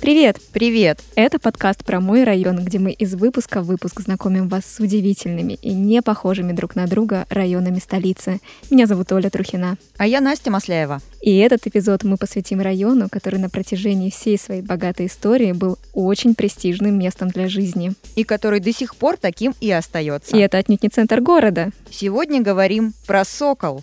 Привет! Привет! Это подкаст про мой район, где мы из выпуска в выпуск знакомим вас с удивительными и не похожими друг на друга районами столицы. Меня зовут Оля Трухина. А я Настя Масляева. И этот эпизод мы посвятим району, который на протяжении всей своей богатой истории был очень престижным местом для жизни. И который до сих пор таким и остается. И это отнюдь не центр города. Сегодня говорим про Сокол.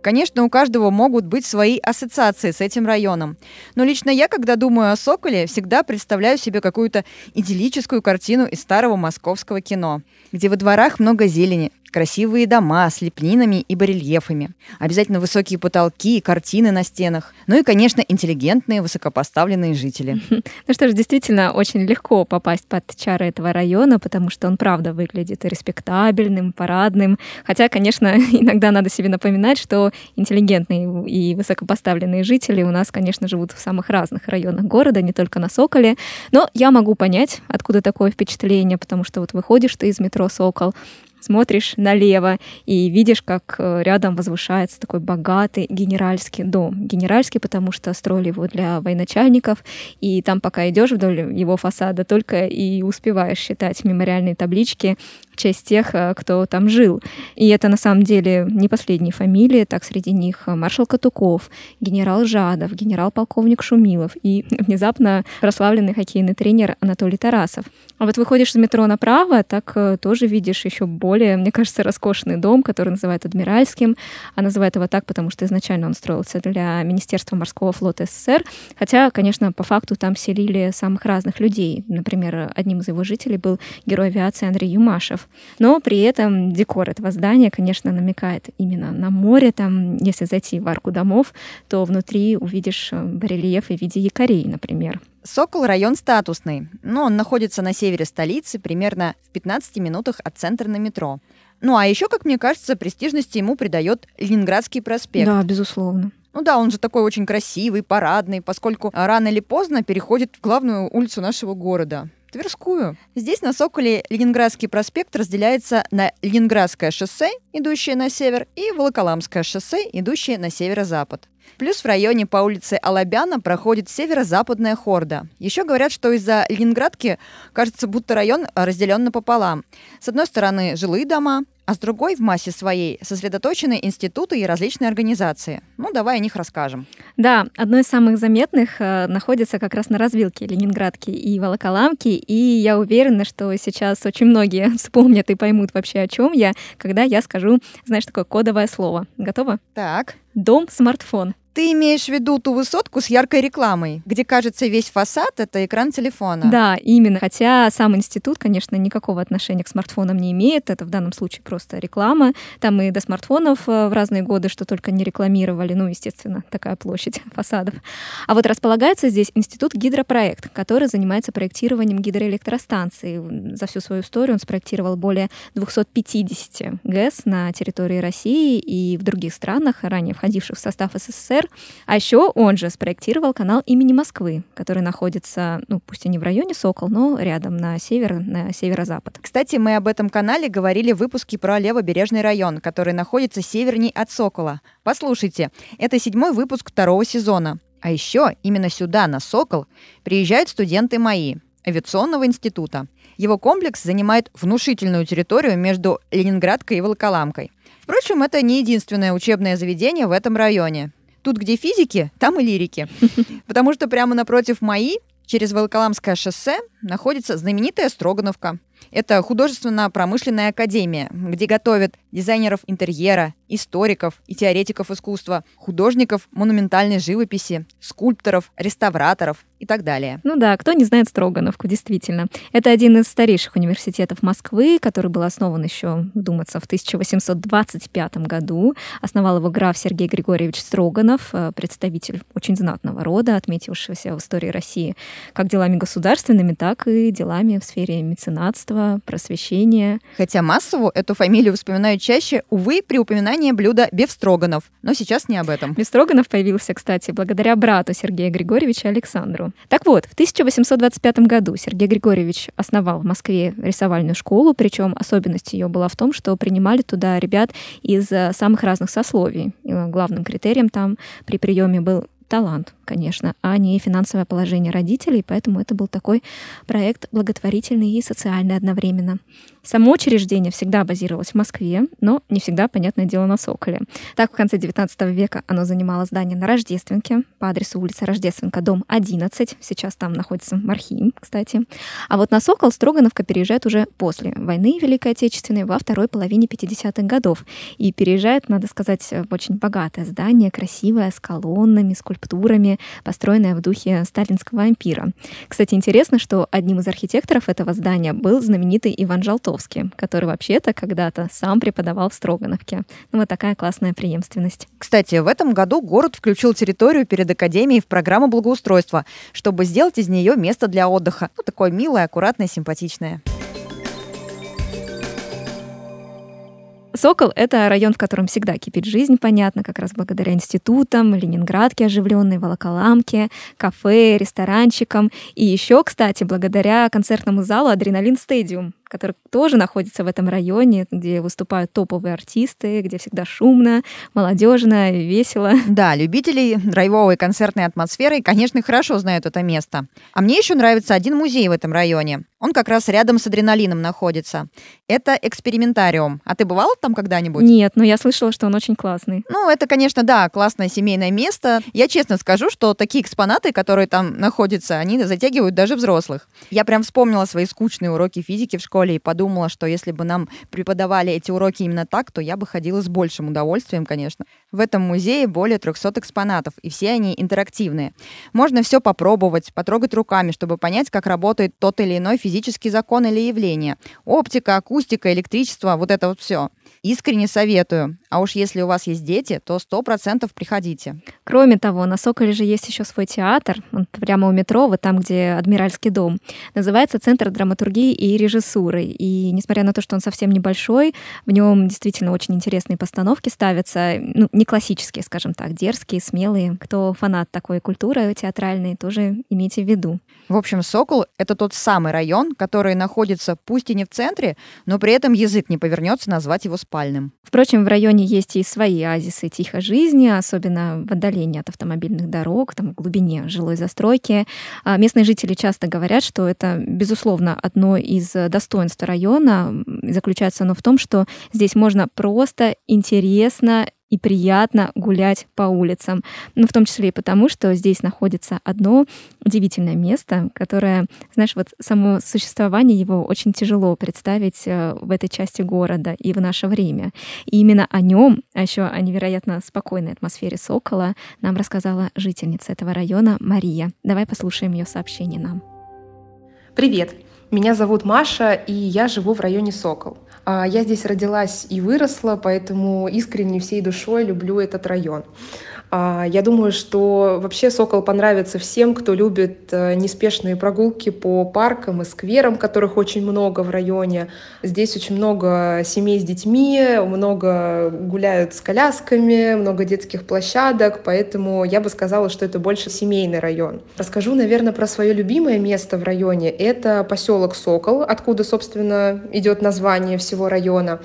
Конечно, у каждого могут быть свои ассоциации с этим районом. Но лично я, когда думаю о Соколе, всегда представляю себе какую-то идиллическую картину из старого московского кино, где во дворах много зелени, Красивые дома с лепнинами и барельефами. Обязательно высокие потолки, картины на стенах. Ну и, конечно, интеллигентные, высокопоставленные жители. Ну что ж, действительно, очень легко попасть под чары этого района, потому что он, правда, выглядит респектабельным, парадным. Хотя, конечно, иногда надо себе напоминать, что интеллигентные и высокопоставленные жители у нас, конечно, живут в самых разных районах города, не только на Соколе. Но я могу понять, откуда такое впечатление, потому что вот выходишь ты из метро «Сокол», смотришь налево и видишь, как э, рядом возвышается такой богатый генеральский дом. Генеральский, потому что строили его для военачальников, и там, пока идешь вдоль его фасада, только и успеваешь считать мемориальные таблички честь тех, э, кто там жил. И это на самом деле не последние фамилии, так среди них э, маршал Катуков, генерал Жадов, генерал-полковник Шумилов и внезапно прославленный хоккейный тренер Анатолий Тарасов. А вот выходишь из метро направо, так э, тоже видишь еще более, мне кажется, роскошный дом, который называют Адмиральским. А называют его так, потому что изначально он строился для Министерства морского флота СССР. Хотя, конечно, по факту там селили самых разных людей. Например, одним из его жителей был герой авиации Андрей Юмашев. Но при этом декор этого здания, конечно, намекает именно на море. Там, если зайти в арку домов, то внутри увидишь э, барельефы в виде якорей, например. Сокол район статусный, но он находится на севере столицы, примерно в 15 минутах от центра на метро. Ну а еще, как мне кажется, престижности ему придает Ленинградский проспект. Да, безусловно. Ну да, он же такой очень красивый, парадный, поскольку рано или поздно переходит в главную улицу нашего города. Тверскую. Здесь на Соколе Ленинградский проспект разделяется на Ленинградское шоссе, идущее на север, и Волоколамское шоссе, идущее на северо-запад. Плюс в районе по улице Алабяна проходит северо-западная хорда. Еще говорят, что из-за Ленинградки кажется, будто район разделен напополам. С одной стороны жилые дома, а с другой в массе своей сосредоточены институты и различные организации. Ну, давай о них расскажем. Да, одно из самых заметных э, находится как раз на развилке Ленинградки и Волоколамки, и я уверена, что сейчас очень многие вспомнят и поймут вообще, о чем я, когда я скажу, знаешь, такое кодовое слово. Готово? Так. Дом-смартфон. Ты имеешь в виду ту высотку с яркой рекламой, где, кажется, весь фасад — это экран телефона? Да, именно. Хотя сам институт, конечно, никакого отношения к смартфонам не имеет. Это в данном случае просто реклама. Там и до смартфонов э, в разные годы что только не рекламировали. Ну, естественно, такая площадь фасадов. А вот располагается здесь институт гидропроект, который занимается проектированием гидроэлектростанций. За всю свою историю он спроектировал более 250 ГЭС на территории России и в других странах, ранее входивших в состав СССР. А еще он же спроектировал канал имени Москвы, который находится, ну, пусть и не в районе Сокол, но рядом на север, на северо-запад. Кстати, мы об этом канале говорили в выпуске про Левобережный район, который находится северней от Сокола. Послушайте, это седьмой выпуск второго сезона. А еще именно сюда, на Сокол, приезжают студенты МАИ, авиационного института. Его комплекс занимает внушительную территорию между Ленинградкой и Волоколамкой. Впрочем, это не единственное учебное заведение в этом районе. Тут, где физики, там и лирики. Потому что прямо напротив мои, через Волоколамское шоссе, находится знаменитая Строгановка. Это художественно-промышленная академия, где готовят дизайнеров интерьера, историков и теоретиков искусства, художников монументальной живописи, скульпторов, реставраторов и так далее. Ну да, кто не знает Строгановку, действительно. Это один из старейших университетов Москвы, который был основан еще, думаться, в 1825 году. Основал его граф Сергей Григорьевич Строганов, э, представитель очень знатного рода, отметившегося в истории России как делами государственными, так и делами в сфере меценатства искусства, просвещения. Хотя Массову эту фамилию вспоминают чаще, увы, при упоминании блюда Бефстроганов. Но сейчас не об этом. Бефстроганов появился, кстати, благодаря брату Сергея Григорьевича Александру. Так вот, в 1825 году Сергей Григорьевич основал в Москве рисовальную школу, причем особенность ее была в том, что принимали туда ребят из э, самых разных сословий. И главным критерием там при приеме был талант, конечно, а не финансовое положение родителей, поэтому это был такой проект благотворительный и социальный одновременно. Само учреждение всегда базировалось в Москве, но не всегда, понятное дело, на Соколе. Так, в конце XIX века оно занимало здание на Рождественке, по адресу улица Рождественка, дом 11. Сейчас там находится Мархим, кстати. А вот на Сокол Строгановка переезжает уже после войны Великой Отечественной во второй половине 50-х годов. И переезжает, надо сказать, в очень богатое здание, красивое, с колоннами, скульптурами, построенное в духе сталинского ампира. Кстати, интересно, что одним из архитекторов этого здания был знаменитый Иван Жалтов, Островский, который вообще-то когда-то сам преподавал в Строгановке. Ну, вот такая классная преемственность. Кстати, в этом году город включил территорию перед Академией в программу благоустройства, чтобы сделать из нее место для отдыха. Ну, такое милое, аккуратное, симпатичное. Сокол — это район, в котором всегда кипит жизнь, понятно, как раз благодаря институтам, Ленинградке оживленной, Волоколамке, кафе, ресторанчикам. И еще, кстати, благодаря концертному залу «Адреналин Стадиум», который тоже находится в этом районе, где выступают топовые артисты, где всегда шумно, молодежно, весело. Да, любителей драйвовой концертной атмосферы, конечно, хорошо знают это место. А мне еще нравится один музей в этом районе. Он как раз рядом с адреналином находится. Это экспериментариум. А ты бывал там когда-нибудь? Нет, но я слышала, что он очень классный. Ну, это, конечно, да, классное семейное место. Я честно скажу, что такие экспонаты, которые там находятся, они затягивают даже взрослых. Я прям вспомнила свои скучные уроки физики в школе школе и подумала, что если бы нам преподавали эти уроки именно так, то я бы ходила с большим удовольствием, конечно. В этом музее более 300 экспонатов, и все они интерактивные. Можно все попробовать, потрогать руками, чтобы понять, как работает тот или иной физический закон или явление. Оптика, акустика, электричество, вот это вот все. Искренне советую. А уж если у вас есть дети, то сто процентов приходите. Кроме того, на Соколе же есть еще свой театр, он прямо у метро, вот там, где Адмиральский дом. Называется Центр драматургии и режиссуры. И несмотря на то, что он совсем небольшой, в нем действительно очень интересные постановки ставятся, ну, не классические, скажем так, дерзкие, смелые. Кто фанат такой культуры театральной, тоже имейте в виду. В общем, Сокол — это тот самый район, который находится пусть и не в центре, но при этом язык не повернется назвать его спальным. Впрочем, в районе есть и свои оазисы тихой жизни, особенно в отдалении от автомобильных дорог, там, в глубине жилой застройки. А местные жители часто говорят, что это, безусловно, одно из достоинств района. Заключается оно в том, что здесь можно просто интересно и приятно гулять по улицам. Ну, в том числе и потому, что здесь находится одно удивительное место, которое, знаешь, вот само существование его очень тяжело представить э, в этой части города и в наше время. И именно о нем, а еще о невероятно спокойной атмосфере Сокола, нам рассказала жительница этого района Мария. Давай послушаем ее сообщение нам. Привет! Меня зовут Маша, и я живу в районе Сокол. А, я здесь родилась и выросла, поэтому искренне всей душой люблю этот район. А, я думаю, что вообще «Сокол» понравится всем, кто любит э, неспешные прогулки по паркам и скверам, которых очень много в районе. Здесь очень много семей с детьми, много гуляют с колясками, много детских площадок, поэтому я бы сказала, что это больше семейный район. Расскажу, наверное, про свое любимое место в районе. Это поселок Сокол, откуда, собственно, идет название всего района.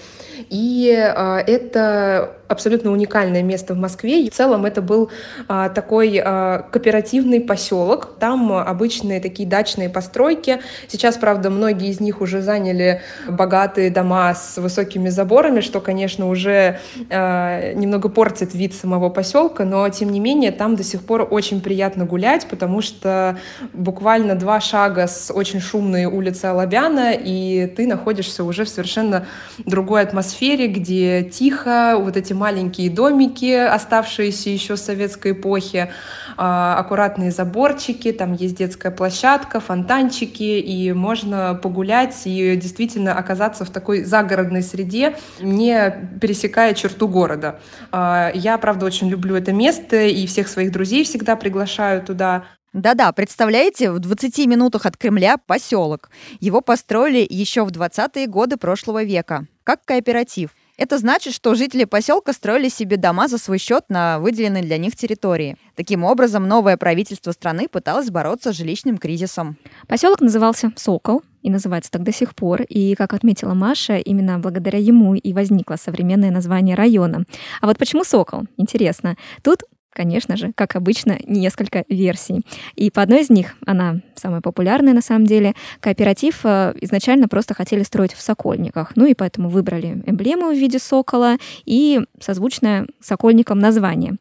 И э, это абсолютно уникальное место в Москве. И в целом это был а, такой а, кооперативный поселок. Там обычные такие дачные постройки. Сейчас, правда, многие из них уже заняли богатые дома с высокими заборами, что, конечно, уже а, немного портит вид самого поселка, но тем не менее там до сих пор очень приятно гулять, потому что буквально два шага с очень шумной улицы Алабяна, и ты находишься уже в совершенно другой атмосфере, где тихо, вот эти маленькие домики, оставшиеся еще с советской эпохи, а, аккуратные заборчики, там есть детская площадка, фонтанчики, и можно погулять и действительно оказаться в такой загородной среде, не пересекая черту города. А, я, правда, очень люблю это место и всех своих друзей всегда приглашаю туда. Да-да, представляете, в 20 минутах от Кремля поселок. Его построили еще в 20-е годы прошлого века, как кооператив. Это значит, что жители поселка строили себе дома за свой счет на выделенной для них территории. Таким образом, новое правительство страны пыталось бороться с жилищным кризисом. Поселок назывался Сокол, и называется так до сих пор. И, как отметила Маша, именно благодаря ему и возникло современное название района. А вот почему Сокол? Интересно. Тут конечно же, как обычно, несколько версий. И по одной из них, она самая популярная на самом деле, кооператив э, изначально просто хотели строить в Сокольниках. Ну и поэтому выбрали эмблему в виде сокола и созвучное сокольникам название.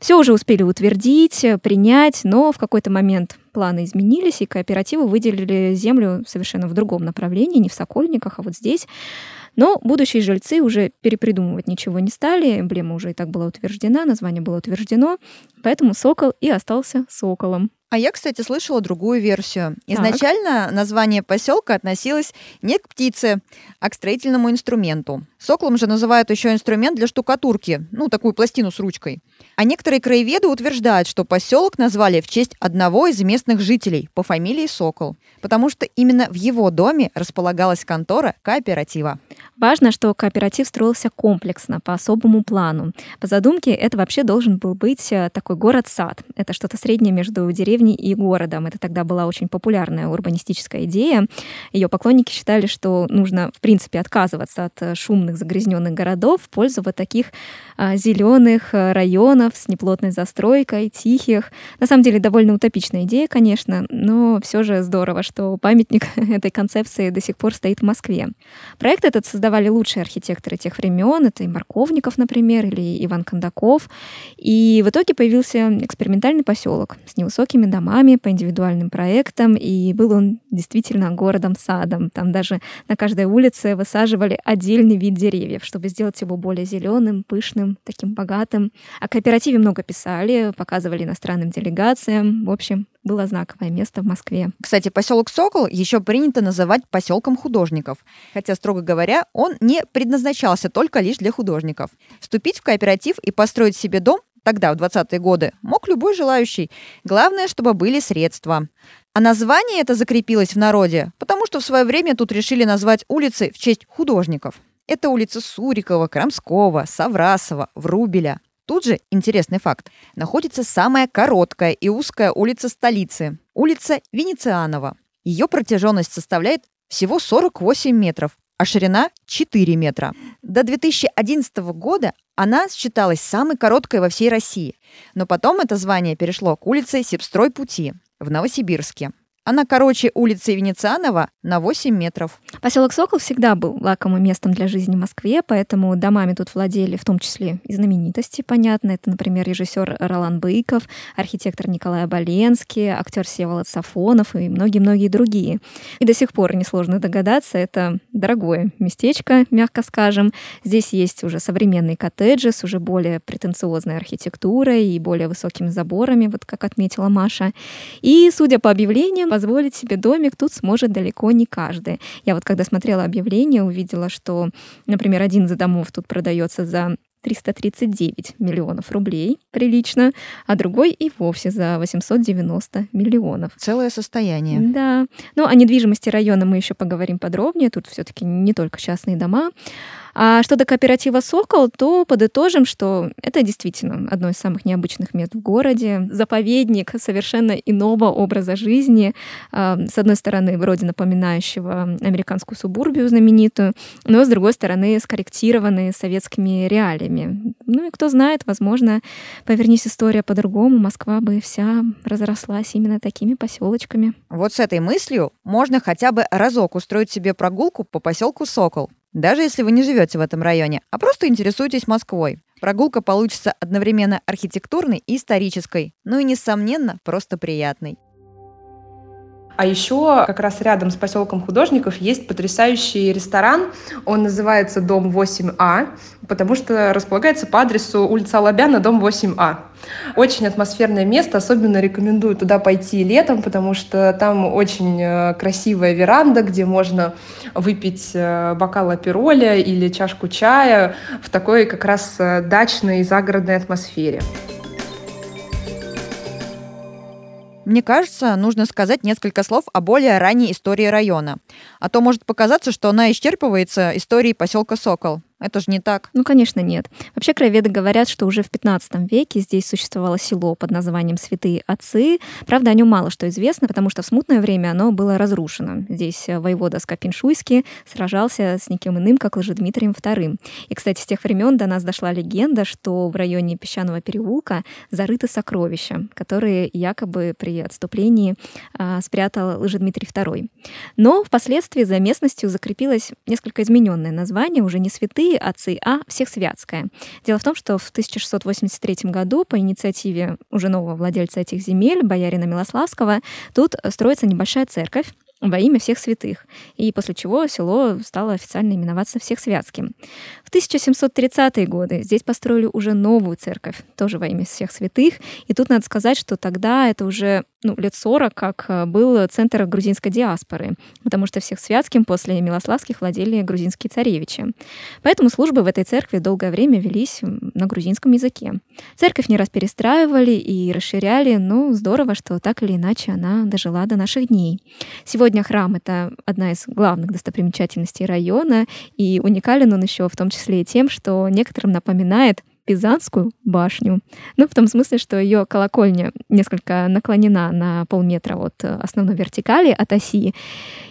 Все уже успели утвердить, принять, но в какой-то момент планы изменились, и кооперативы выделили землю совершенно в другом направлении, не в Сокольниках, а вот здесь. Но будущие жильцы уже перепридумывать ничего не стали, эмблема уже и так была утверждена, название было утверждено, поэтому «Сокол» и остался «Соколом». А я, кстати, слышала другую версию. Изначально так. название поселка относилось не к птице, а к строительному инструменту. Соклом же называют еще инструмент для штукатурки, ну, такую пластину с ручкой. А некоторые краеведы утверждают, что поселок назвали в честь одного из местных жителей по фамилии Сокол, потому что именно в его доме располагалась контора кооператива. Важно, что кооператив строился комплексно, по особому плану. По задумке, это вообще должен был быть э, такой город-сад. Это что-то среднее между деревней и городом. Это тогда была очень популярная урбанистическая идея. Ее поклонники считали, что нужно, в принципе, отказываться от э, шумных загрязненных городов в пользу вот таких а, зеленых э, районов с неплотной застройкой, тихих. На самом деле, довольно утопичная идея, конечно, но все же здорово, что памятник этой концепции до сих пор стоит в Москве. Проект этот создавал создавали лучшие архитекторы тех времен. Это и Марковников, например, или Иван Кондаков. И в итоге появился экспериментальный поселок с невысокими домами по индивидуальным проектам. И был он действительно городом-садом. Там даже на каждой улице высаживали отдельный вид деревьев, чтобы сделать его более зеленым, пышным, таким богатым. О кооперативе много писали, показывали иностранным делегациям. В общем, было знаковое место в Москве. Кстати, поселок Сокол еще принято называть поселком художников, хотя, строго говоря, он не предназначался только лишь для художников. Вступить в кооператив и построить себе дом тогда, в 20-е годы, мог любой желающий. Главное, чтобы были средства. А название это закрепилось в народе, потому что в свое время тут решили назвать улицы в честь художников. Это улица Сурикова, Крамского, Саврасова, Врубеля. Тут же, интересный факт, находится самая короткая и узкая улица столицы – улица Венецианова. Ее протяженность составляет всего 48 метров, а ширина 4 метра. До 2011 года она считалась самой короткой во всей России, но потом это звание перешло к улице Сибстрой пути в Новосибирске. Она короче улицы Венецианова на 8 метров. Поселок Сокол всегда был лакомым местом для жизни в Москве, поэтому домами тут владели в том числе и знаменитости, понятно. Это, например, режиссер Ролан Быков, архитектор Николай Боленский, актер Севолод Сафонов и многие-многие другие. И до сих пор несложно догадаться, это дорогое местечко, мягко скажем. Здесь есть уже современные коттеджи с уже более претенциозной архитектурой и более высокими заборами, вот как отметила Маша. И, судя по объявлениям, позволить себе домик тут сможет далеко не каждый. Я вот когда смотрела объявление, увидела, что, например, один из домов тут продается за 339 миллионов рублей, прилично, а другой и вовсе за 890 миллионов. Целое состояние. Да. Ну, о недвижимости района мы еще поговорим подробнее. Тут все-таки не только частные дома. А что до кооператива «Сокол», то подытожим, что это действительно одно из самых необычных мест в городе, заповедник совершенно иного образа жизни, а, с одной стороны, вроде напоминающего американскую субурбию знаменитую, но с другой стороны, скорректированный советскими реалиями. Ну и кто знает, возможно, повернись история по-другому, Москва бы вся разрослась именно такими поселочками. Вот с этой мыслью можно хотя бы разок устроить себе прогулку по поселку Сокол. Даже если вы не живете в этом районе, а просто интересуетесь Москвой. Прогулка получится одновременно архитектурной и исторической, ну и, несомненно, просто приятной. А еще как раз рядом с поселком художников есть потрясающий ресторан. Он называется Дом 8А, потому что располагается по адресу улица Лобяна, дом 8А. Очень атмосферное место, особенно рекомендую туда пойти летом, потому что там очень э, красивая веранда, где можно выпить э, бокал апероля или чашку чая в такой как раз э, дачной загородной атмосфере. Мне кажется, нужно сказать несколько слов о более ранней истории района. А то может показаться, что она исчерпывается историей поселка Сокол. Это же не так. Ну, конечно, нет. Вообще, краеведы говорят, что уже в 15 веке здесь существовало село под названием Святые Отцы. Правда, о нем мало что известно, потому что в смутное время оно было разрушено. Здесь э, воевода Скопин-Шуйский сражался с никем иным, как Лжедмитрием II. И, кстати, с тех времен до нас дошла легенда, что в районе Песчаного переулка зарыты сокровища, которые якобы при отступлении а, спрятал Лжедмитрий II. Но впоследствии за местностью закрепилось несколько измененное название, уже не святые, святые отцы, а Всехсвятская. Дело в том, что в 1683 году по инициативе уже нового владельца этих земель, боярина Милославского, тут строится небольшая церковь, во имя всех святых, и после чего село стало официально именоваться Всехсвятским. В 1730-е годы здесь построили уже новую церковь, тоже во имя всех святых, и тут надо сказать, что тогда это уже ну, лет 40, как э, был центр грузинской диаспоры, потому что всех святским после Милославских владели грузинские царевичи. Поэтому службы в этой церкви долгое время велись на грузинском языке. Церковь не раз перестраивали и расширяли, но здорово, что так или иначе она дожила до наших дней. Сегодня храм — это одна из главных достопримечательностей района, и уникален он еще в том числе и тем, что некоторым напоминает Пизанскую башню. Ну, в том смысле, что ее колокольня несколько наклонена на полметра от основной вертикали, от оси.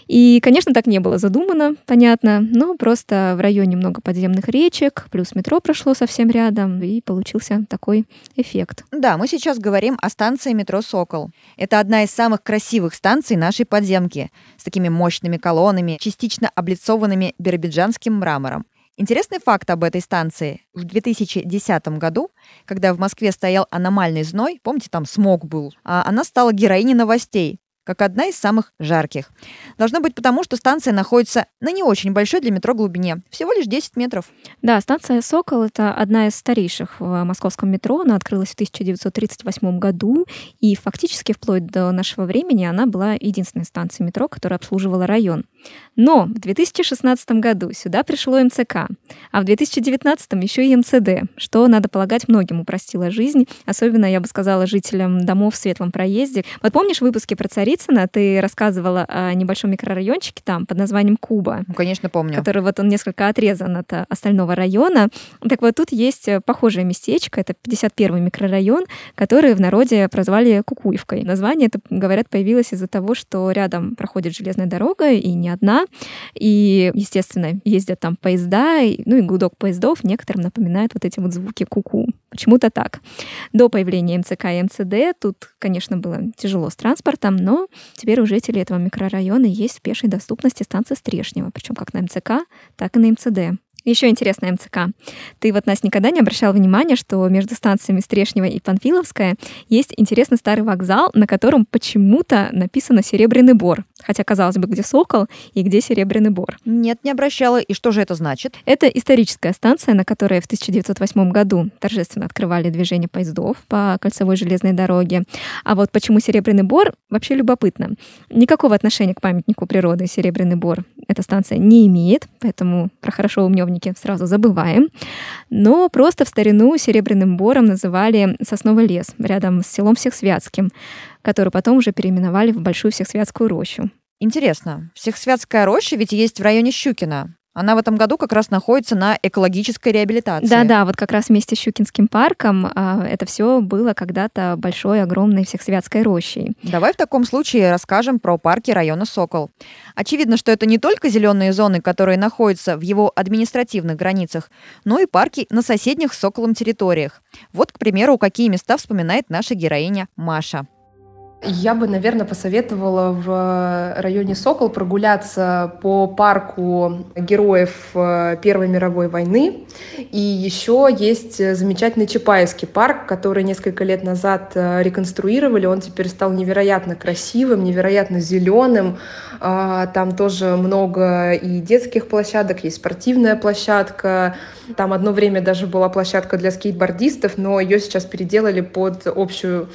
И, конечно, так не было задумано, понятно, но просто в районе много подземных речек, плюс метро прошло совсем рядом, и получился такой эффект. Да, мы сейчас говорим о станции метро «Сокол». Это одна из самых красивых станций нашей подземки, с такими мощными колоннами, частично облицованными биробиджанским мрамором. Интересный факт об этой станции. В 2010 году, когда в Москве стоял аномальный зной, помните, там смог был, а она стала героиней новостей, как одна из самых жарких. Должно быть потому, что станция находится на не очень большой для метро глубине, всего лишь 10 метров. Да, станция «Сокол» — это одна из старейших в московском метро. Она открылась в 1938 году, и фактически вплоть до нашего времени она была единственной станцией метро, которая обслуживала район. Но в 2016 году сюда пришло МЦК, а в 2019 еще и МЦД, что, надо полагать, многим упростило жизнь, особенно, я бы сказала, жителям домов в светлом проезде. Вот помнишь выпуски про Царицына? Ты рассказывала о небольшом микрорайончике там под названием Куба. Ну, конечно, помню. Который вот он несколько отрезан от остального района. Так вот тут есть похожее местечко, это 51 микрорайон, который в народе прозвали Кукуевкой. Название это, говорят, появилось из-за того, что рядом проходит железная дорога, и не одна, и, естественно, ездят там поезда, ну и гудок поездов некоторым напоминает вот эти вот звуки куку. -ку. Почему-то так. До появления МЦК и МЦД тут, конечно, было тяжело с транспортом, но теперь у жителей этого микрорайона есть в пешей доступности станция Стрешнева, причем как на МЦК, так и на МЦД. Еще интересно МЦК. Ты вот, Настя, никогда не обращал внимания, что между станциями Стрешнева и Панфиловская есть интересный старый вокзал, на котором почему-то написано «Серебряный бор». Хотя, казалось бы, где Сокол и где Серебряный бор. Нет, не обращала. И что же это значит? Это историческая станция, на которой в 1908 году торжественно открывали движение поездов по кольцевой железной дороге. А вот почему Серебряный бор, вообще любопытно. Никакого отношения к памятнику природы Серебряный бор эта станция не имеет, поэтому про хорошо умневники сразу забываем. Но просто в старину Серебряным бором называли сосновый лес рядом с селом Всехсвятским которую потом уже переименовали в Большую Всехсвятскую рощу. Интересно. Всехсвятская роща ведь есть в районе Щукина. Она в этом году как раз находится на экологической реабилитации. Да-да, вот как раз вместе с Щукинским парком а, это все было когда-то большой, огромной всехсвятской рощей. Давай в таком случае расскажем про парки района Сокол. Очевидно, что это не только зеленые зоны, которые находятся в его административных границах, но и парки на соседних с Соколом территориях. Вот, к примеру, какие места вспоминает наша героиня Маша. Я бы, наверное, посоветовала в районе Сокол прогуляться по парку героев э, Первой мировой войны. И еще есть замечательный Чапаевский парк, который несколько лет назад э, реконструировали. Он теперь стал невероятно красивым, невероятно зеленым. А, там тоже много и детских площадок, есть спортивная площадка. Там одно время даже была площадка для скейтбордистов, но ее сейчас переделали под общую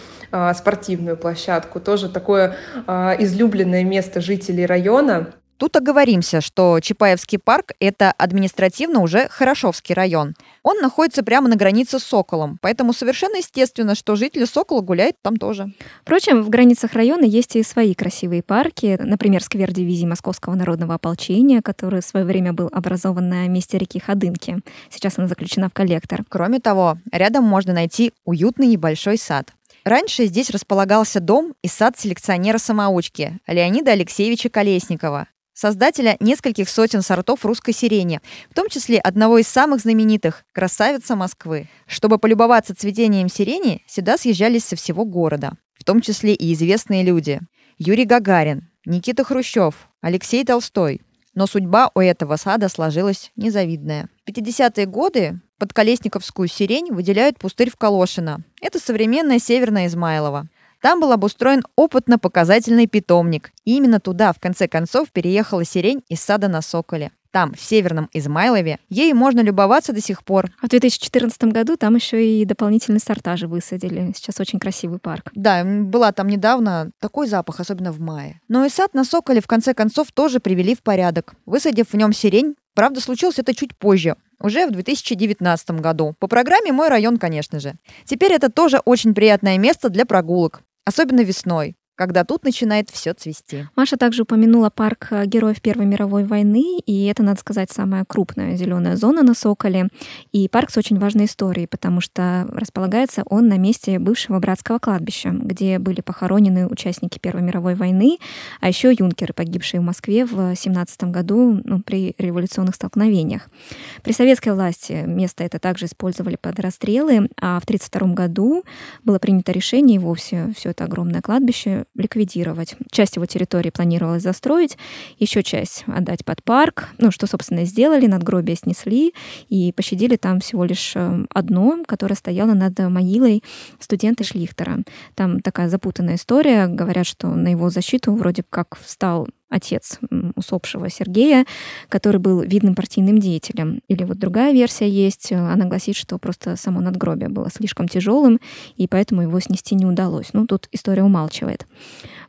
спортивную площадку. Тоже такое а, излюбленное место жителей района. Тут оговоримся, что Чапаевский парк – это административно уже Хорошовский район. Он находится прямо на границе с Соколом, поэтому совершенно естественно, что жители Сокола гуляют там тоже. Впрочем, в границах района есть и свои красивые парки, например, сквер дивизии Московского народного ополчения, который в свое время был образован на месте реки Ходынки. Сейчас она заключена в коллектор. Кроме того, рядом можно найти уютный небольшой сад. Раньше здесь располагался дом и сад селекционера-самоучки Леонида Алексеевича Колесникова, создателя нескольких сотен сортов русской сирени, в том числе одного из самых знаменитых – красавица Москвы. Чтобы полюбоваться цветением сирени, сюда съезжались со всего города, в том числе и известные люди. Юрий Гагарин, Никита Хрущев, Алексей Толстой. Но судьба у этого сада сложилась незавидная. В 50-е годы под Колесниковскую сирень выделяют пустырь в Калошино. Это современная Северная Измайлова. Там был обустроен опытно-показательный питомник. И именно туда, в конце концов, переехала сирень из сада на Соколе. Там, в Северном Измайлове, ей можно любоваться до сих пор. А в 2014 году там еще и дополнительные сортажи высадили. Сейчас очень красивый парк. Да, была там недавно. Такой запах, особенно в мае. Но и сад на Соколе, в конце концов, тоже привели в порядок. Высадив в нем сирень, правда, случилось это чуть позже, уже в 2019 году. По программе «Мой район», конечно же. Теперь это тоже очень приятное место для прогулок. Особенно весной когда тут начинает все цвести. Маша также упомянула парк э, героев Первой мировой войны, и это, надо сказать, самая крупная зеленая зона на Соколе. И парк с очень важной историей, потому что располагается он на месте бывшего братского кладбища, где были похоронены участники Первой мировой войны, а еще юнкеры, погибшие в Москве в 17 году ну, при революционных столкновениях. При советской власти место это также использовали под расстрелы, а в 1932 году было принято решение и вовсе все это огромное кладбище ликвидировать. Часть его территории планировалось застроить, еще часть отдать под парк, ну, что, собственно, и сделали, надгробие снесли и пощадили там всего лишь э, одно, которое стояло над могилой студента Шлихтера. Там такая запутанная история. Говорят, что на его защиту вроде как встал отец усопшего Сергея, который был видным партийным деятелем. Или вот другая версия есть, она гласит, что просто само надгробие было слишком тяжелым, и поэтому его снести не удалось. Ну, тут история умалчивает.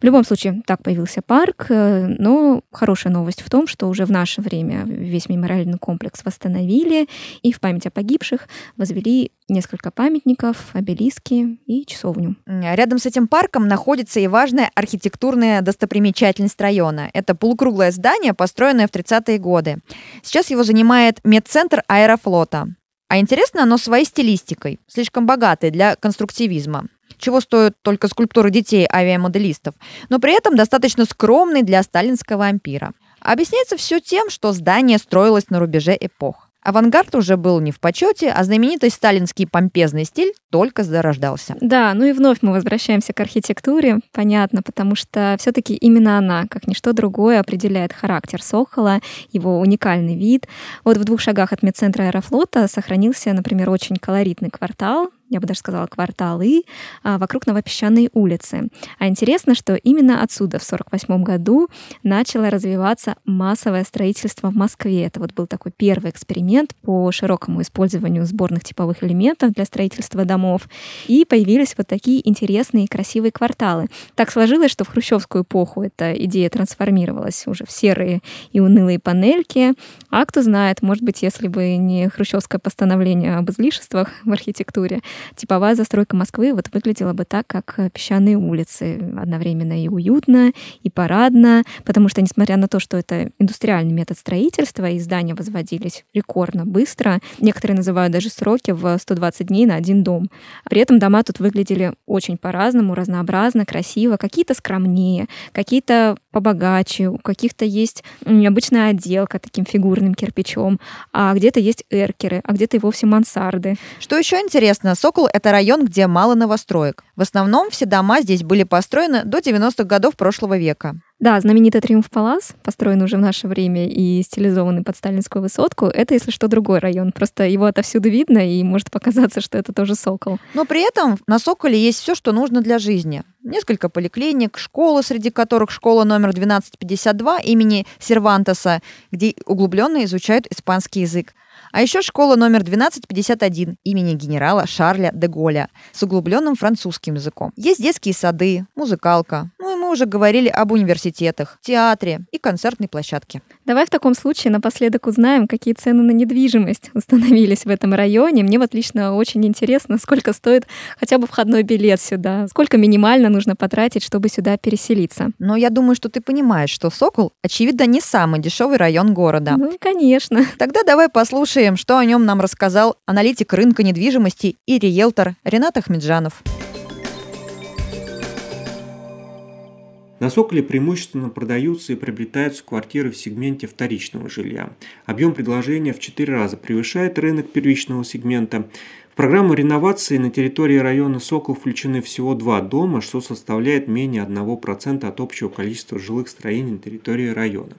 В любом случае, так появился парк, э, но хорошая новость в том, что уже в наше время весь мемориальный комплекс восстановили, и в память о погибших возвели несколько памятников, обелиски и часовню. Рядом с этим парком находится и важная архитектурная достопримечательность района. Это полукруглое здание, построенное в 30-е годы. Сейчас его занимает медцентр аэрофлота. А интересно оно своей стилистикой, слишком богатой для конструктивизма чего стоят только скульптуры детей авиамоделистов, но при этом достаточно скромный для сталинского ампира. Объясняется все тем, что здание строилось на рубеже эпох. Авангард уже был не в почете, а знаменитый сталинский помпезный стиль только зарождался. Да, ну и вновь мы возвращаемся к архитектуре, понятно, потому что все-таки именно она, как ничто другое, определяет характер Сокола, его уникальный вид. Вот в двух шагах от медцентра аэрофлота сохранился, например, очень колоритный квартал, я бы даже сказала, кварталы а, вокруг Новопесчаной улицы. А интересно, что именно отсюда в 1948 году начало развиваться массовое строительство в Москве. Это вот был такой первый эксперимент по широкому использованию сборных типовых элементов для строительства домов. И появились вот такие интересные и красивые кварталы. Так сложилось, что в хрущевскую эпоху эта идея трансформировалась уже в серые и унылые панельки. А кто знает, может быть, если бы не хрущевское постановление об излишествах в архитектуре, типовая застройка Москвы вот выглядела бы так, как э, песчаные улицы. Одновременно и уютно, и парадно, потому что, несмотря на то, что это индустриальный метод строительства, и здания возводились рекордно быстро, некоторые называют даже сроки в 120 дней на один дом. При этом дома тут выглядели очень по-разному, разнообразно, красиво, какие-то скромнее, какие-то побогаче, у каких-то есть необычная отделка таким фигурным кирпичом, а где-то есть эркеры, а где-то и вовсе мансарды. Что еще интересно, Сокол — это район, где мало новостроек. В основном все дома здесь были построены до 90-х годов прошлого века. Да, знаменитый Триумф Палас, построенный уже в наше время и стилизованный под сталинскую высотку, это, если что, другой район. Просто его отовсюду видно, и может показаться, что это тоже Сокол. Но при этом на Соколе есть все, что нужно для жизни. Несколько поликлиник, школы, среди которых школа номер 1252 имени Сервантеса, где углубленно изучают испанский язык. А еще школа номер 1251 имени генерала Шарля де Голля с углубленным французским языком. Есть детские сады, музыкалка. Ну уже говорили об университетах, театре и концертной площадке. Давай в таком случае напоследок узнаем, какие цены на недвижимость установились в этом районе. Мне вот лично очень интересно, сколько стоит хотя бы входной билет сюда, сколько минимально нужно потратить, чтобы сюда переселиться. Но я думаю, что ты понимаешь, что Сокол, очевидно, не самый дешевый район города. Ну, конечно. Тогда давай послушаем, что о нем нам рассказал аналитик рынка недвижимости и риэлтор Ренат Ахмеджанов. На Соколе преимущественно продаются и приобретаются квартиры в сегменте вторичного жилья. Объем предложения в 4 раза превышает рынок первичного сегмента. В программу реновации на территории района Сокол включены всего два дома, что составляет менее 1% от общего количества жилых строений на территории района.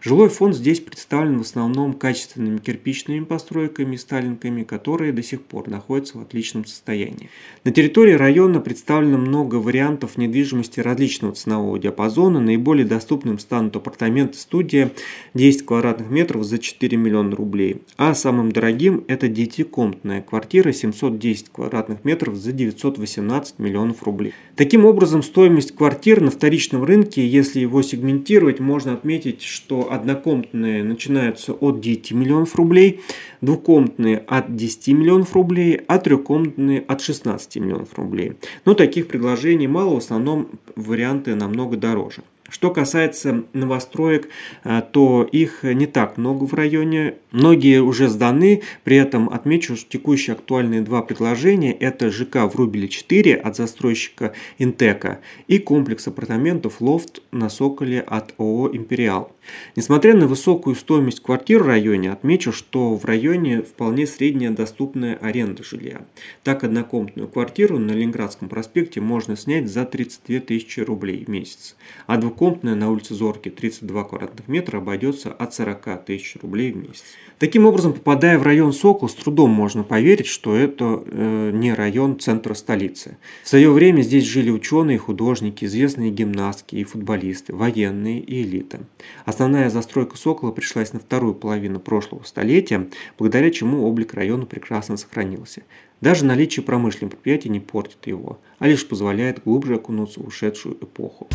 Жилой фонд здесь представлен в основном качественными кирпичными постройками и сталинками, которые до сих пор находятся в отличном состоянии. На территории района представлено много вариантов недвижимости различного ценового диапазона. Наиболее доступным станут апартаменты студия 10 квадратных метров за 4 миллиона рублей, а самым дорогим это 9-комнатная квартира 710 квадратных метров за 918 миллионов рублей. Таким образом, стоимость квартир на вторичном рынке, если его сегментировать, можно отметить, что однокомнатные начинаются от 9 миллионов рублей, двухкомнатные от 10 миллионов рублей, а трехкомнатные от 16 миллионов рублей. Но таких предложений мало, в основном варианты намного дороже. Что касается новостроек, э, то их не так много в районе. Многие уже сданы. При этом отмечу, что текущие актуальные два предложения – это ЖК в Рубеле 4 от застройщика Интека и комплекс апартаментов Лофт на Соколе от ООО «Империал». Несмотря на высокую стоимость квартир в районе, отмечу, что в районе вполне средняя доступная аренда жилья. Так, однокомнатную квартиру на Ленинградском проспекте можно снять за 32 тысячи рублей в месяц, а двухкомнатная на улице Зорки 32 квадратных метра обойдется от 40 тысяч рублей в месяц. Таким образом, попадая в район Сокол, с трудом можно поверить, что это э, не район центра столицы. В свое время здесь жили ученые, художники, известные гимнастки и футболисты, военные и элита. Основная застройка Сокола пришлась на вторую половину прошлого столетия, благодаря чему облик района прекрасно сохранился. Даже наличие промышленных предприятий не портит его, а лишь позволяет глубже окунуться в ушедшую эпоху.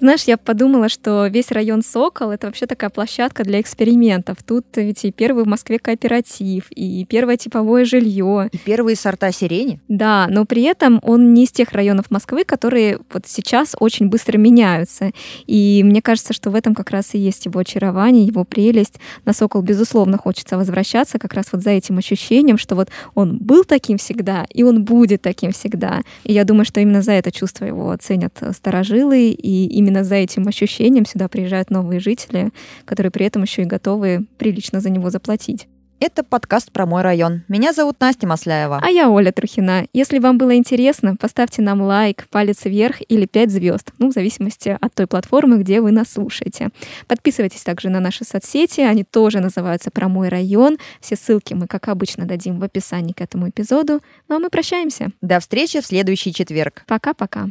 Знаешь, я подумала, что весь район Сокол — это вообще такая площадка для экспериментов. Тут ведь и первый в Москве кооператив, и первое типовое жилье. И первые сорта сирени. Да, но при этом он не из тех районов Москвы, которые вот сейчас очень быстро меняются. И мне кажется, что в этом как раз и есть его очарование, его прелесть. На Сокол, безусловно, хочется возвращаться как раз вот за этим ощущением, что вот он был таким всегда, и он будет таким всегда. И я думаю, что именно за это чувство его ценят старожилы, и именно именно за этим ощущением сюда приезжают новые жители, которые при этом еще и готовы прилично за него заплатить. Это подкаст про мой район. Меня зовут Настя Масляева. А я Оля Трухина. Если вам было интересно, поставьте нам лайк, палец вверх или 5 звезд, ну, в зависимости от той платформы, где вы нас слушаете. Подписывайтесь также на наши соцсети, они тоже называются «Про мой район». Все ссылки мы, как обычно, дадим в описании к этому эпизоду. Ну а мы прощаемся. До встречи в следующий четверг. Пока-пока.